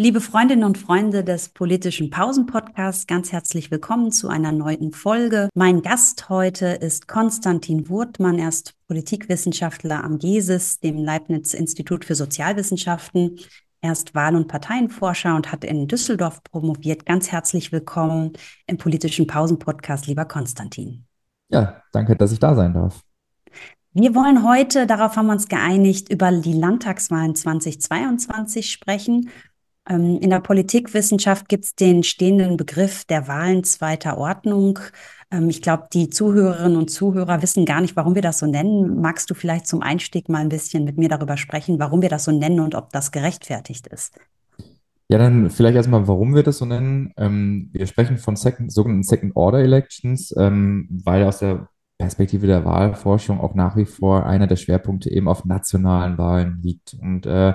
Liebe Freundinnen und Freunde des politischen Pausen-Podcasts, ganz herzlich willkommen zu einer neuen Folge. Mein Gast heute ist Konstantin Wurtmann. Er ist Politikwissenschaftler am GESIS, dem Leibniz-Institut für Sozialwissenschaften. Er ist Wahl- und Parteienforscher und hat in Düsseldorf promoviert. Ganz herzlich willkommen im politischen Pausen-Podcast, lieber Konstantin. Ja, danke, dass ich da sein darf. Wir wollen heute, darauf haben wir uns geeinigt, über die Landtagswahlen 2022 sprechen in der Politikwissenschaft gibt es den stehenden Begriff der Wahlen zweiter Ordnung. Ähm, ich glaube, die Zuhörerinnen und Zuhörer wissen gar nicht, warum wir das so nennen. Magst du vielleicht zum Einstieg mal ein bisschen mit mir darüber sprechen, warum wir das so nennen und ob das gerechtfertigt ist? Ja, dann vielleicht erstmal, warum wir das so nennen. Ähm, wir sprechen von second, sogenannten Second-Order-Elections, ähm, weil aus der Perspektive der Wahlforschung auch nach wie vor einer der Schwerpunkte eben auf nationalen Wahlen liegt. Und äh,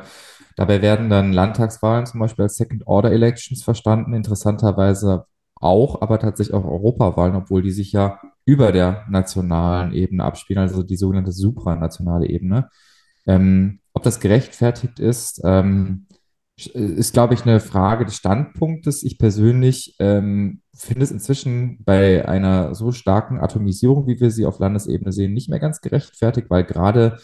Dabei werden dann Landtagswahlen zum Beispiel als Second-Order-Elections verstanden, interessanterweise auch, aber tatsächlich auch Europawahlen, obwohl die sich ja über der nationalen Ebene abspielen, also die sogenannte supranationale Ebene. Ähm, ob das gerechtfertigt ist, ähm, ist, glaube ich, eine Frage des Standpunktes. Ich persönlich ähm, finde es inzwischen bei einer so starken Atomisierung, wie wir sie auf Landesebene sehen, nicht mehr ganz gerechtfertigt, weil gerade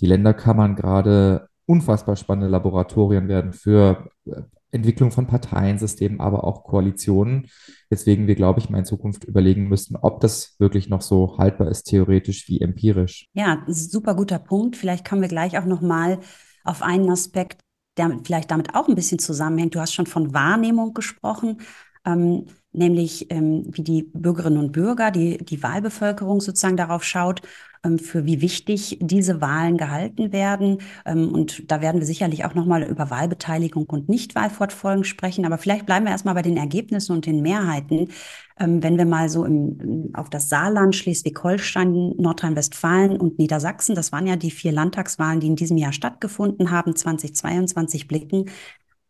die Länderkammern gerade unfassbar spannende Laboratorien werden für äh, Entwicklung von Parteiensystemen, aber auch Koalitionen. Deswegen wir, glaube ich, mal in Zukunft überlegen müssen, ob das wirklich noch so haltbar ist, theoretisch wie empirisch. Ja, super guter Punkt. Vielleicht kommen wir gleich auch noch mal auf einen Aspekt, der vielleicht damit auch ein bisschen zusammenhängt. Du hast schon von Wahrnehmung gesprochen. Ähm, nämlich ähm, wie die Bürgerinnen und Bürger, die, die Wahlbevölkerung sozusagen darauf schaut, ähm, für wie wichtig diese Wahlen gehalten werden. Ähm, und da werden wir sicherlich auch nochmal über Wahlbeteiligung und Nichtwahlfortfolgen sprechen. Aber vielleicht bleiben wir erstmal bei den Ergebnissen und den Mehrheiten. Ähm, wenn wir mal so im, auf das Saarland, Schleswig-Holstein, Nordrhein-Westfalen und Niedersachsen, das waren ja die vier Landtagswahlen, die in diesem Jahr stattgefunden haben, 2022 blicken,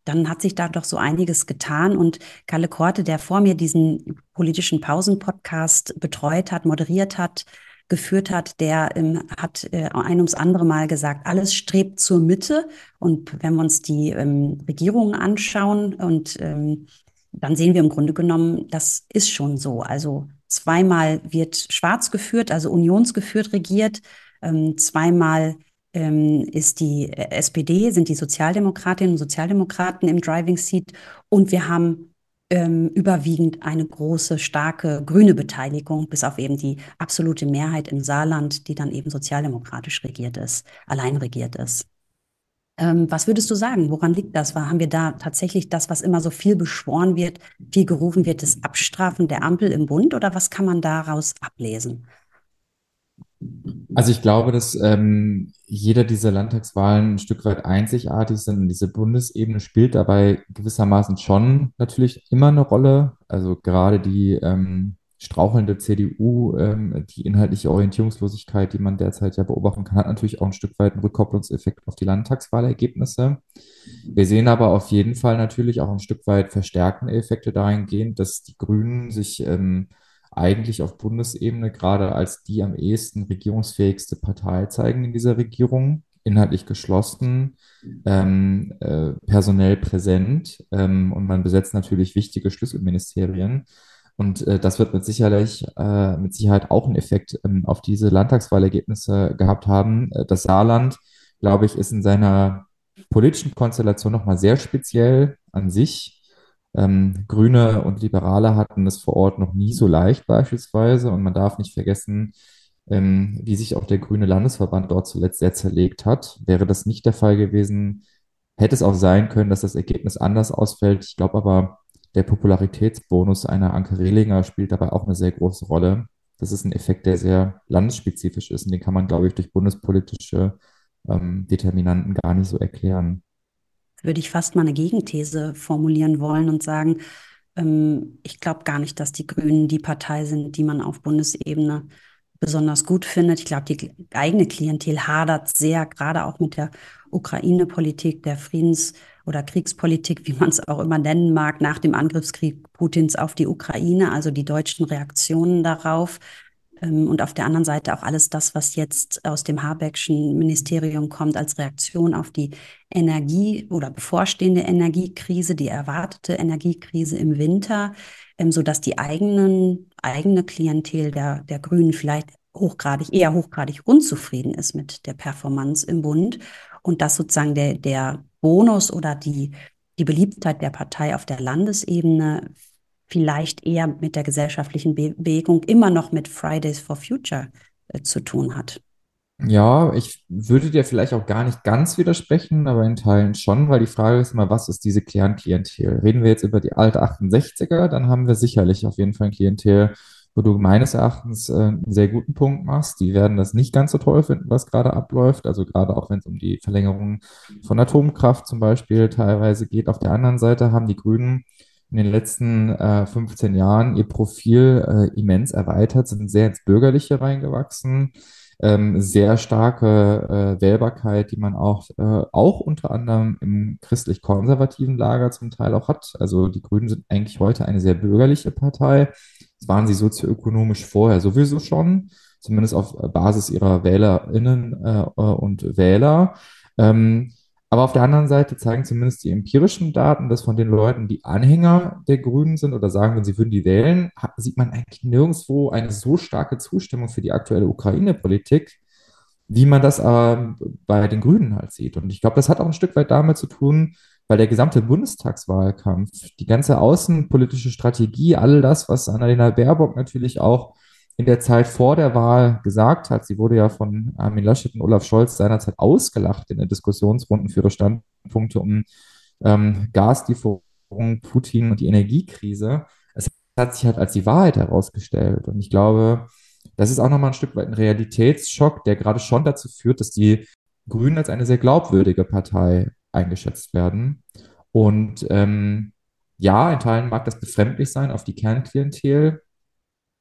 dann hat sich da doch so einiges getan. Und Kalle Korte, der vor mir diesen politischen Pausen-Podcast betreut hat, moderiert hat, geführt hat, der ähm, hat äh, ein ums andere Mal gesagt, alles strebt zur Mitte. Und wenn wir uns die ähm, Regierungen anschauen und ähm, dann sehen wir im Grunde genommen, das ist schon so. Also zweimal wird schwarz geführt, also unionsgeführt regiert, ähm, zweimal ist die äh, SPD, sind die Sozialdemokratinnen und Sozialdemokraten im Driving Seat und wir haben ähm, überwiegend eine große, starke grüne Beteiligung, bis auf eben die absolute Mehrheit im Saarland, die dann eben sozialdemokratisch regiert ist, allein regiert ist. Ähm, was würdest du sagen? Woran liegt das? Haben wir da tatsächlich das, was immer so viel beschworen wird, viel gerufen wird, das Abstrafen der Ampel im Bund oder was kann man daraus ablesen? Also ich glaube, dass ähm, jeder dieser Landtagswahlen ein Stück weit einzigartig sind. Und diese Bundesebene spielt dabei gewissermaßen schon natürlich immer eine Rolle. Also gerade die ähm, strauchelnde CDU, ähm, die inhaltliche Orientierungslosigkeit, die man derzeit ja beobachten kann, hat natürlich auch ein Stück weit einen Rückkopplungseffekt auf die Landtagswahlergebnisse. Wir sehen aber auf jeden Fall natürlich auch ein Stück weit verstärkende Effekte dahingehend, dass die Grünen sich ähm, eigentlich auf Bundesebene gerade als die am ehesten regierungsfähigste Partei zeigen in dieser Regierung, inhaltlich geschlossen, ähm, äh, personell präsent ähm, und man besetzt natürlich wichtige Schlüsselministerien. Und äh, das wird mit, sicherlich, äh, mit Sicherheit auch einen Effekt ähm, auf diese Landtagswahlergebnisse gehabt haben. Äh, das Saarland, glaube ich, ist in seiner politischen Konstellation nochmal sehr speziell an sich. Ähm, Grüne und Liberale hatten es vor Ort noch nie so leicht beispielsweise. Und man darf nicht vergessen, ähm, wie sich auch der Grüne Landesverband dort zuletzt sehr zerlegt hat. Wäre das nicht der Fall gewesen, hätte es auch sein können, dass das Ergebnis anders ausfällt. Ich glaube aber, der Popularitätsbonus einer Anke Rehlinger spielt dabei auch eine sehr große Rolle. Das ist ein Effekt, der sehr landesspezifisch ist und den kann man, glaube ich, durch bundespolitische ähm, Determinanten gar nicht so erklären würde ich fast mal eine Gegenthese formulieren wollen und sagen, ähm, ich glaube gar nicht, dass die Grünen die Partei sind, die man auf Bundesebene besonders gut findet. Ich glaube, die eigene Klientel hadert sehr, gerade auch mit der Ukraine-Politik, der Friedens- oder Kriegspolitik, wie man es auch immer nennen mag, nach dem Angriffskrieg Putins auf die Ukraine, also die deutschen Reaktionen darauf. Ähm, und auf der anderen Seite auch alles das, was jetzt aus dem Habeckschen Ministerium kommt als Reaktion auf die Energie- oder bevorstehende Energiekrise, die erwartete Energiekrise im Winter, ähm, sodass die eigenen, eigene Klientel der, der Grünen vielleicht hochgradig, eher hochgradig unzufrieden ist mit der Performance im Bund und dass sozusagen der, der Bonus oder die, die Beliebtheit der Partei auf der Landesebene vielleicht eher mit der gesellschaftlichen Bewegung immer noch mit Fridays for Future äh, zu tun hat. Ja, ich würde dir vielleicht auch gar nicht ganz widersprechen, aber in Teilen schon, weil die Frage ist immer, was ist diese Kernklientel? Reden wir jetzt über die alte 68er, dann haben wir sicherlich auf jeden Fall ein Klientel, wo du meines Erachtens äh, einen sehr guten Punkt machst. Die werden das nicht ganz so toll finden, was gerade abläuft. Also gerade auch wenn es um die Verlängerung von Atomkraft zum Beispiel teilweise geht. Auf der anderen Seite haben die Grünen in den letzten äh, 15 Jahren ihr Profil äh, immens erweitert, sind sehr ins Bürgerliche reingewachsen. Ähm, sehr starke äh, Wählbarkeit, die man auch, äh, auch unter anderem im christlich-konservativen Lager zum Teil auch hat. Also die Grünen sind eigentlich heute eine sehr bürgerliche Partei. Das waren sie sozioökonomisch vorher sowieso schon, zumindest auf Basis ihrer WählerInnen äh, und Wähler. Ähm, aber auf der anderen Seite zeigen zumindest die empirischen Daten, dass von den Leuten, die Anhänger der Grünen sind oder sagen, wenn sie würden die wählen, sieht man eigentlich nirgendwo eine so starke Zustimmung für die aktuelle Ukraine-Politik, wie man das äh, bei den Grünen halt sieht. Und ich glaube, das hat auch ein Stück weit damit zu tun, weil der gesamte Bundestagswahlkampf, die ganze außenpolitische Strategie, all das, was Annalena Baerbock natürlich auch in der Zeit vor der Wahl gesagt hat. Sie wurde ja von Armin Laschet und Olaf Scholz seinerzeit ausgelacht in den Diskussionsrunden für ihre Standpunkte um ähm, Gaslieferung, Putin und die Energiekrise. Es hat sich halt als die Wahrheit herausgestellt. Und ich glaube, das ist auch nochmal ein Stück weit ein Realitätsschock, der gerade schon dazu führt, dass die Grünen als eine sehr glaubwürdige Partei eingeschätzt werden. Und ähm, ja, in Teilen mag das befremdlich sein auf die Kernklientel,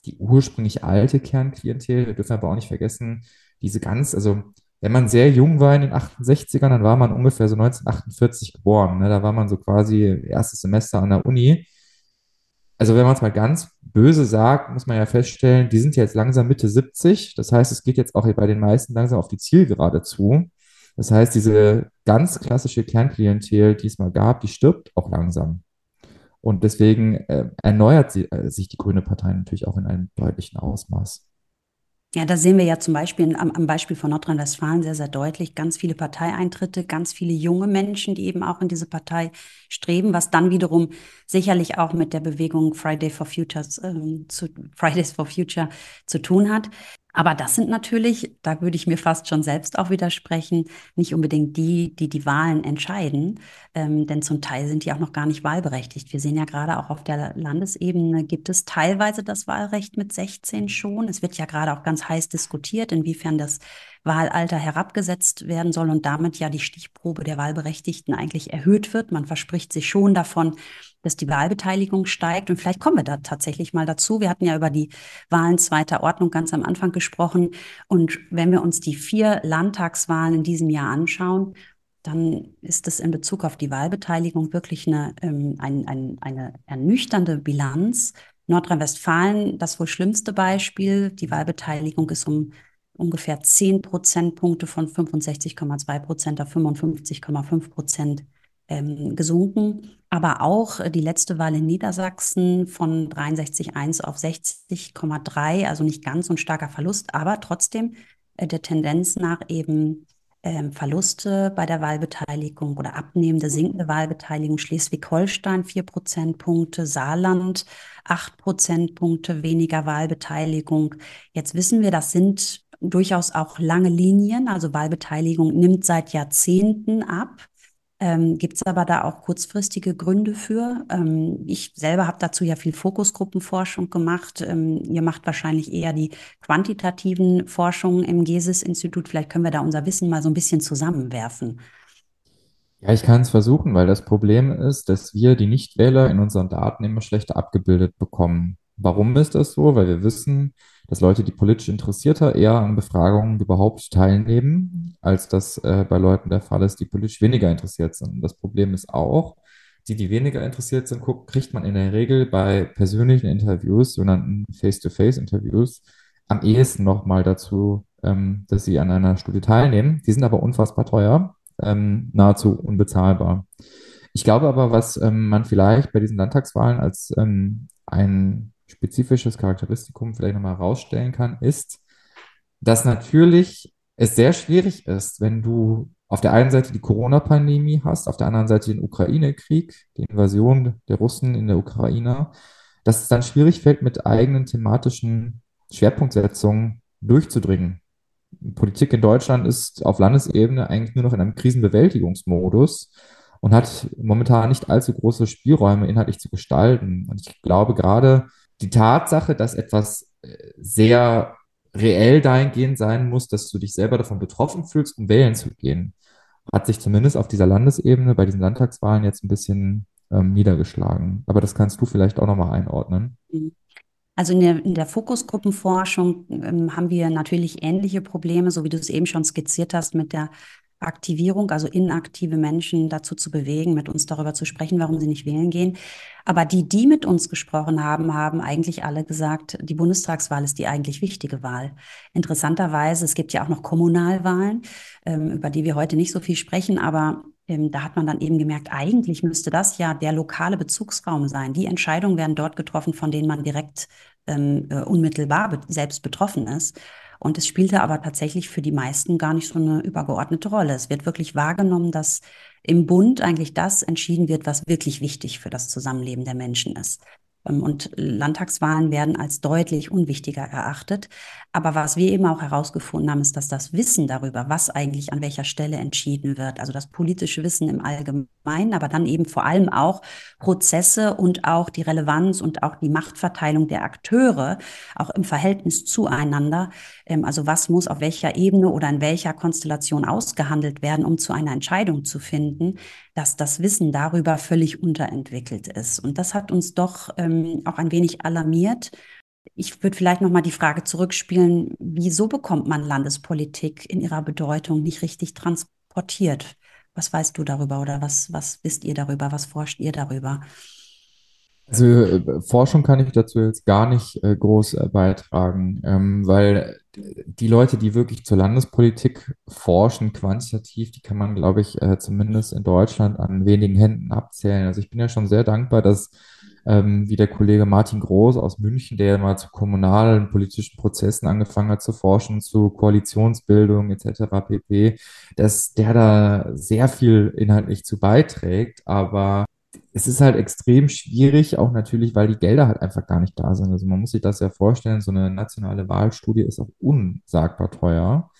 die ursprünglich alte Kernklientel. Wir dürfen aber auch nicht vergessen, diese ganz, also wenn man sehr jung war in den 68ern, dann war man ungefähr so 1948 geboren. Ne? Da war man so quasi erstes Semester an der Uni. Also wenn man es mal ganz böse sagt, muss man ja feststellen, die sind jetzt langsam Mitte 70. Das heißt, es geht jetzt auch bei den meisten langsam auf die Zielgerade zu. Das heißt, diese ganz klassische Kernklientel, die es mal gab, die stirbt auch langsam. Und deswegen äh, erneuert sie, äh, sich die Grüne Partei natürlich auch in einem deutlichen Ausmaß. Ja, da sehen wir ja zum Beispiel am, am Beispiel von Nordrhein-Westfalen sehr, sehr deutlich ganz viele Parteieintritte, ganz viele junge Menschen, die eben auch in diese Partei streben, was dann wiederum sicherlich auch mit der Bewegung Friday for Futures, äh, zu, Fridays for Future zu tun hat. Aber das sind natürlich, da würde ich mir fast schon selbst auch widersprechen, nicht unbedingt die, die die Wahlen entscheiden, ähm, denn zum Teil sind die auch noch gar nicht wahlberechtigt. Wir sehen ja gerade auch auf der Landesebene gibt es teilweise das Wahlrecht mit 16 schon. Es wird ja gerade auch ganz heiß diskutiert, inwiefern das Wahlalter herabgesetzt werden soll und damit ja die Stichprobe der Wahlberechtigten eigentlich erhöht wird. Man verspricht sich schon davon, dass die Wahlbeteiligung steigt. Und vielleicht kommen wir da tatsächlich mal dazu. Wir hatten ja über die Wahlen zweiter Ordnung ganz am Anfang gesprochen. Und wenn wir uns die vier Landtagswahlen in diesem Jahr anschauen, dann ist es in Bezug auf die Wahlbeteiligung wirklich eine, ähm, ein, ein, eine ernüchternde Bilanz. Nordrhein-Westfalen, das wohl schlimmste Beispiel. Die Wahlbeteiligung ist um ungefähr 10 Prozentpunkte von 65,2 Prozent auf 55,5 Prozent ähm, gesunken. Aber auch die letzte Wahl in Niedersachsen von 63,1 auf 60,3, also nicht ganz so ein starker Verlust, aber trotzdem äh, der Tendenz nach eben ähm, Verluste bei der Wahlbeteiligung oder abnehmende, sinkende Wahlbeteiligung. Schleswig-Holstein 4 Prozentpunkte, Saarland 8 Prozentpunkte weniger Wahlbeteiligung. Jetzt wissen wir, das sind durchaus auch lange Linien. Also Wahlbeteiligung nimmt seit Jahrzehnten ab. Ähm, Gibt es aber da auch kurzfristige Gründe für? Ähm, ich selber habe dazu ja viel Fokusgruppenforschung gemacht. Ähm, ihr macht wahrscheinlich eher die quantitativen Forschungen im GESIS-Institut. Vielleicht können wir da unser Wissen mal so ein bisschen zusammenwerfen. Ja, ich kann es versuchen, weil das Problem ist, dass wir die Nichtwähler in unseren Daten immer schlechter abgebildet bekommen. Warum ist das so? Weil wir wissen, dass Leute, die politisch interessierter eher an Befragungen überhaupt teilnehmen, als das äh, bei Leuten der Fall ist, die politisch weniger interessiert sind. Und das Problem ist auch, die, die weniger interessiert sind, guckt, kriegt man in der Regel bei persönlichen Interviews, sogenannten Face-to-Face-Interviews, am ehesten nochmal dazu, ähm, dass sie an einer Studie teilnehmen. Die sind aber unfassbar teuer, ähm, nahezu unbezahlbar. Ich glaube aber, was ähm, man vielleicht bei diesen Landtagswahlen als ähm, ein spezifisches Charakteristikum vielleicht nochmal herausstellen kann, ist, dass natürlich es sehr schwierig ist, wenn du auf der einen Seite die Corona-Pandemie hast, auf der anderen Seite den Ukraine-Krieg, die Invasion der Russen in der Ukraine, dass es dann schwierig fällt, mit eigenen thematischen Schwerpunktsetzungen durchzudringen. Politik in Deutschland ist auf Landesebene eigentlich nur noch in einem Krisenbewältigungsmodus und hat momentan nicht allzu große Spielräume inhaltlich zu gestalten. Und ich glaube gerade die Tatsache, dass etwas äh, sehr reell dahingehend sein muss, dass du dich selber davon betroffen fühlst, um wählen zu gehen, hat sich zumindest auf dieser Landesebene bei diesen Landtagswahlen jetzt ein bisschen ähm, niedergeschlagen. Aber das kannst du vielleicht auch nochmal einordnen. Also in der, in der Fokusgruppenforschung ähm, haben wir natürlich ähnliche Probleme, so wie du es eben schon skizziert hast, mit der Aktivierung, also inaktive Menschen dazu zu bewegen, mit uns darüber zu sprechen, warum sie nicht wählen gehen. Aber die, die mit uns gesprochen haben, haben eigentlich alle gesagt, die Bundestagswahl ist die eigentlich wichtige Wahl. Interessanterweise, es gibt ja auch noch Kommunalwahlen, ähm, über die wir heute nicht so viel sprechen, aber ähm, da hat man dann eben gemerkt, eigentlich müsste das ja der lokale Bezugsraum sein. Die Entscheidungen werden dort getroffen, von denen man direkt ähm, äh, unmittelbar selbst betroffen ist. Und es spielte aber tatsächlich für die meisten gar nicht so eine übergeordnete Rolle. Es wird wirklich wahrgenommen, dass im Bund eigentlich das entschieden wird, was wirklich wichtig für das Zusammenleben der Menschen ist. Ähm, und Landtagswahlen werden als deutlich unwichtiger erachtet. Aber was wir eben auch herausgefunden haben, ist, dass das Wissen darüber, was eigentlich an welcher Stelle entschieden wird, also das politische Wissen im Allgemeinen, aber dann eben vor allem auch Prozesse und auch die Relevanz und auch die Machtverteilung der Akteure, auch im Verhältnis zueinander. Ähm, also was muss auf welcher Ebene oder in welcher Konstellation ausgehandelt werden, um zu einer Entscheidung zu finden, dass das Wissen darüber völlig unterentwickelt ist. Und das hat uns doch ähm, auch ein wenig alarmiert. Ich würde vielleicht noch mal die Frage zurückspielen, wieso bekommt man Landespolitik in ihrer Bedeutung nicht richtig transportiert? Was weißt du darüber oder was, was wisst ihr darüber? Was forscht ihr darüber? Also äh, Forschung kann ich dazu jetzt gar nicht äh, groß äh, beitragen, ähm, weil die Leute, die wirklich zur Landespolitik forschen, quantitativ, die kann man, glaube ich, äh, zumindest in Deutschland an wenigen Händen abzählen. Also ich bin ja schon sehr dankbar, dass ähm, wie der Kollege Martin Groß aus München, der mal zu kommunalen politischen Prozessen angefangen hat zu forschen, zu Koalitionsbildung etc. pp., dass der da sehr viel inhaltlich zu beiträgt, aber es ist halt extrem schwierig, auch natürlich, weil die Gelder halt einfach gar nicht da sind. Also man muss sich das ja vorstellen, so eine nationale Wahlstudie ist auch unsagbar teuer.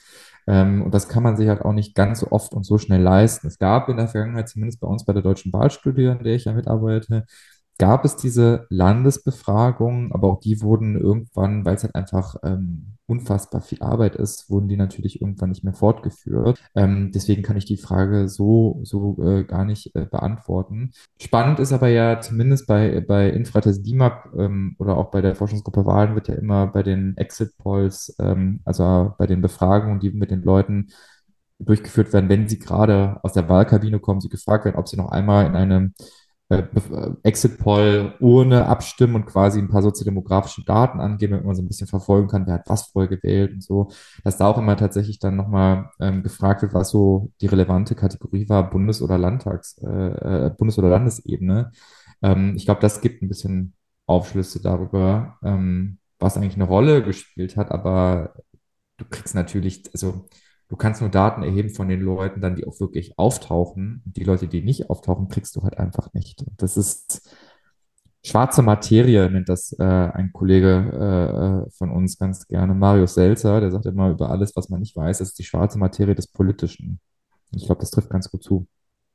Ähm, und das kann man sich halt auch nicht ganz so oft und so schnell leisten. Es gab in der Vergangenheit, zumindest bei uns bei der Deutschen Wahlstudie, an der ich ja mitarbeite, gab es diese Landesbefragungen, aber auch die wurden irgendwann, weil es halt einfach ähm, unfassbar viel Arbeit ist, wurden die natürlich irgendwann nicht mehr fortgeführt. Ähm, deswegen kann ich die Frage so, so äh, gar nicht äh, beantworten. Spannend ist aber ja zumindest bei, bei Infratest DIMAP ähm, oder auch bei der Forschungsgruppe Wahlen wird ja immer bei den Exit Polls, ähm, also bei den Befragungen, die mit den Leuten durchgeführt werden, wenn sie gerade aus der Wahlkabine kommen, sie gefragt werden, ob sie noch einmal in einem Exit-Poll-Urne abstimmen und quasi ein paar soziodemografische Daten angeben, damit man so ein bisschen verfolgen kann, wer hat was voll gewählt und so. Dass da auch immer tatsächlich dann nochmal ähm, gefragt wird, was so die relevante Kategorie war, Bundes- oder Landtags-, äh, äh, Bundes- oder Landesebene. Ähm, ich glaube, das gibt ein bisschen Aufschlüsse darüber, ähm, was eigentlich eine Rolle gespielt hat, aber du kriegst natürlich, also du kannst nur Daten erheben von den Leuten, dann die auch wirklich auftauchen. Die Leute, die nicht auftauchen, kriegst du halt einfach nicht. Und das ist schwarze Materie, nennt das äh, ein Kollege äh, von uns ganz gerne, Marius Selzer, der sagt immer über alles, was man nicht weiß, ist die schwarze Materie des Politischen. Ich glaube, das trifft ganz gut zu.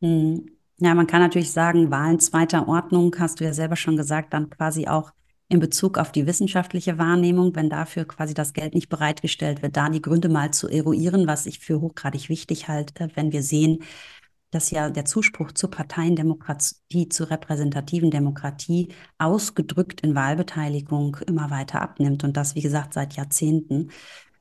Hm. Ja, man kann natürlich sagen, Wahlen zweiter Ordnung, hast du ja selber schon gesagt, dann quasi auch in Bezug auf die wissenschaftliche Wahrnehmung, wenn dafür quasi das Geld nicht bereitgestellt wird, da die Gründe mal zu eruieren, was ich für hochgradig wichtig halte, wenn wir sehen, dass ja der Zuspruch zur Parteiendemokratie, zur repräsentativen Demokratie ausgedrückt in Wahlbeteiligung immer weiter abnimmt und das, wie gesagt, seit Jahrzehnten.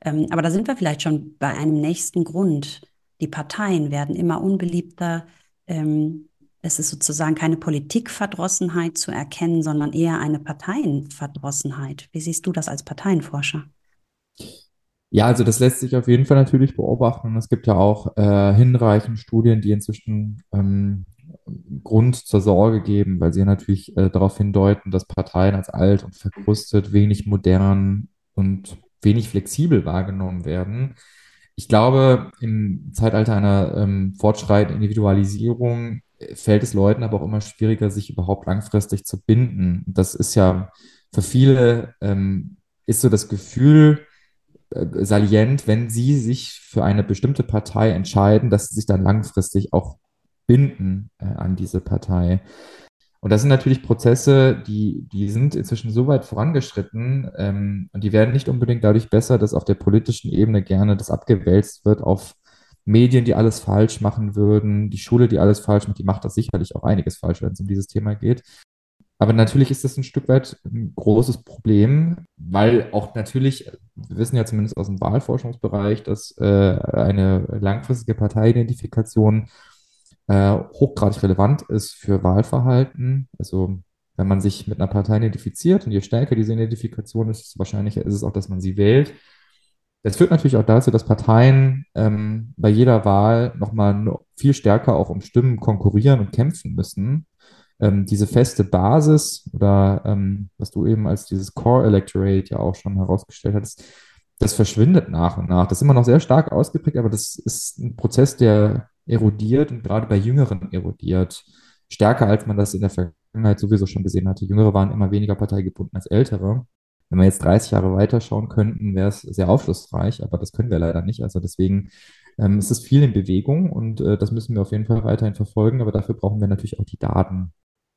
Ähm, aber da sind wir vielleicht schon bei einem nächsten Grund. Die Parteien werden immer unbeliebter. Ähm, es ist sozusagen keine Politikverdrossenheit zu erkennen, sondern eher eine Parteienverdrossenheit. Wie siehst du das als Parteienforscher? Ja, also das lässt sich auf jeden Fall natürlich beobachten. Und es gibt ja auch äh, hinreichend Studien, die inzwischen ähm, Grund zur Sorge geben, weil sie natürlich äh, darauf hindeuten, dass Parteien als alt und verkrustet, wenig modern und wenig flexibel wahrgenommen werden. Ich glaube, im Zeitalter einer ähm, fortschreitenden Individualisierung fällt es Leuten aber auch immer schwieriger, sich überhaupt langfristig zu binden. Das ist ja für viele ähm, ist so das Gefühl, äh, salient, wenn sie sich für eine bestimmte Partei entscheiden, dass sie sich dann langfristig auch binden äh, an diese Partei. Und das sind natürlich Prozesse, die, die sind inzwischen so weit vorangeschritten ähm, und die werden nicht unbedingt dadurch besser, dass auf der politischen Ebene gerne das abgewälzt wird auf Medien, die alles falsch machen würden, die Schule, die alles falsch macht, die macht das sicherlich auch einiges falsch, wenn es um dieses Thema geht. Aber natürlich ist das ein Stück weit ein großes Problem, weil auch natürlich, wir wissen ja zumindest aus dem Wahlforschungsbereich, dass äh, eine langfristige Parteiidentifikation äh, hochgradig relevant ist für Wahlverhalten. Also wenn man sich mit einer Partei identifiziert und je stärker diese Identifikation ist, desto wahrscheinlicher ist es auch, dass man sie wählt. Das führt natürlich auch dazu, dass Parteien ähm, bei jeder Wahl nochmal viel stärker auch um Stimmen konkurrieren und kämpfen müssen ähm, diese feste Basis oder ähm, was du eben als dieses Core Electorate ja auch schon herausgestellt hast, das verschwindet nach und nach. Das ist immer noch sehr stark ausgeprägt, aber das ist ein Prozess, der erodiert und gerade bei Jüngeren erodiert. Stärker, als man das in der Vergangenheit sowieso schon gesehen hatte. Jüngere waren immer weniger parteigebunden als Ältere. Wenn wir jetzt 30 Jahre weiterschauen könnten, wäre es sehr aufschlussreich, aber das können wir leider nicht. Also deswegen ähm, ist es viel in Bewegung und äh, das müssen wir auf jeden Fall weiterhin verfolgen, aber dafür brauchen wir natürlich auch die Daten.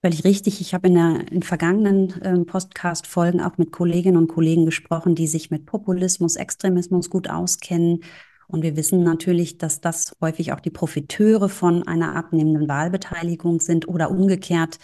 Völlig richtig. Ich habe in, der, in vergangenen ähm, Podcast-Folgen auch mit Kolleginnen und Kollegen gesprochen, die sich mit Populismus, Extremismus gut auskennen. Und wir wissen natürlich, dass das häufig auch die Profiteure von einer abnehmenden Wahlbeteiligung sind oder umgekehrt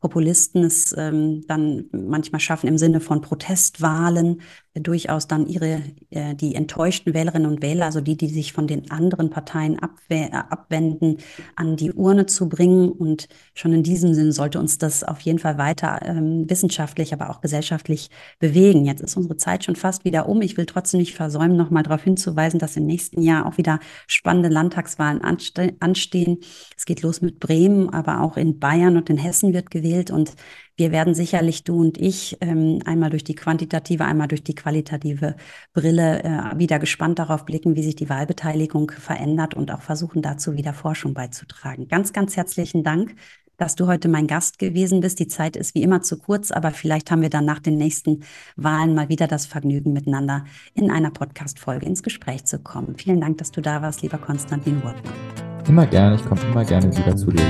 Populisten es ähm, dann manchmal schaffen im Sinne von Protestwahlen durchaus dann ihre äh, die enttäuschten Wählerinnen und Wähler, also die, die sich von den anderen Parteien äh, abwenden, an die Urne zu bringen. Und schon in diesem Sinn sollte uns das auf jeden Fall weiter ähm, wissenschaftlich, aber auch gesellschaftlich bewegen. Jetzt ist unsere Zeit schon fast wieder um. Ich will trotzdem nicht versäumen, noch mal darauf hinzuweisen, dass im nächsten Jahr auch wieder spannende Landtagswahlen anste anstehen. Es geht los mit Bremen, aber auch in Bayern und in Hessen wird gewählt und wir werden sicherlich, du und ich, ähm, einmal durch die quantitative, einmal durch die qualitative Brille äh, wieder gespannt darauf blicken, wie sich die Wahlbeteiligung verändert und auch versuchen, dazu wieder Forschung beizutragen. Ganz, ganz herzlichen Dank dass du heute mein Gast gewesen bist. Die Zeit ist wie immer zu kurz, aber vielleicht haben wir dann nach den nächsten Wahlen mal wieder das Vergnügen, miteinander in einer Podcast-Folge ins Gespräch zu kommen. Vielen Dank, dass du da warst, lieber Konstantin Wortmann. Immer gerne, ich komme immer gerne wieder zu dir.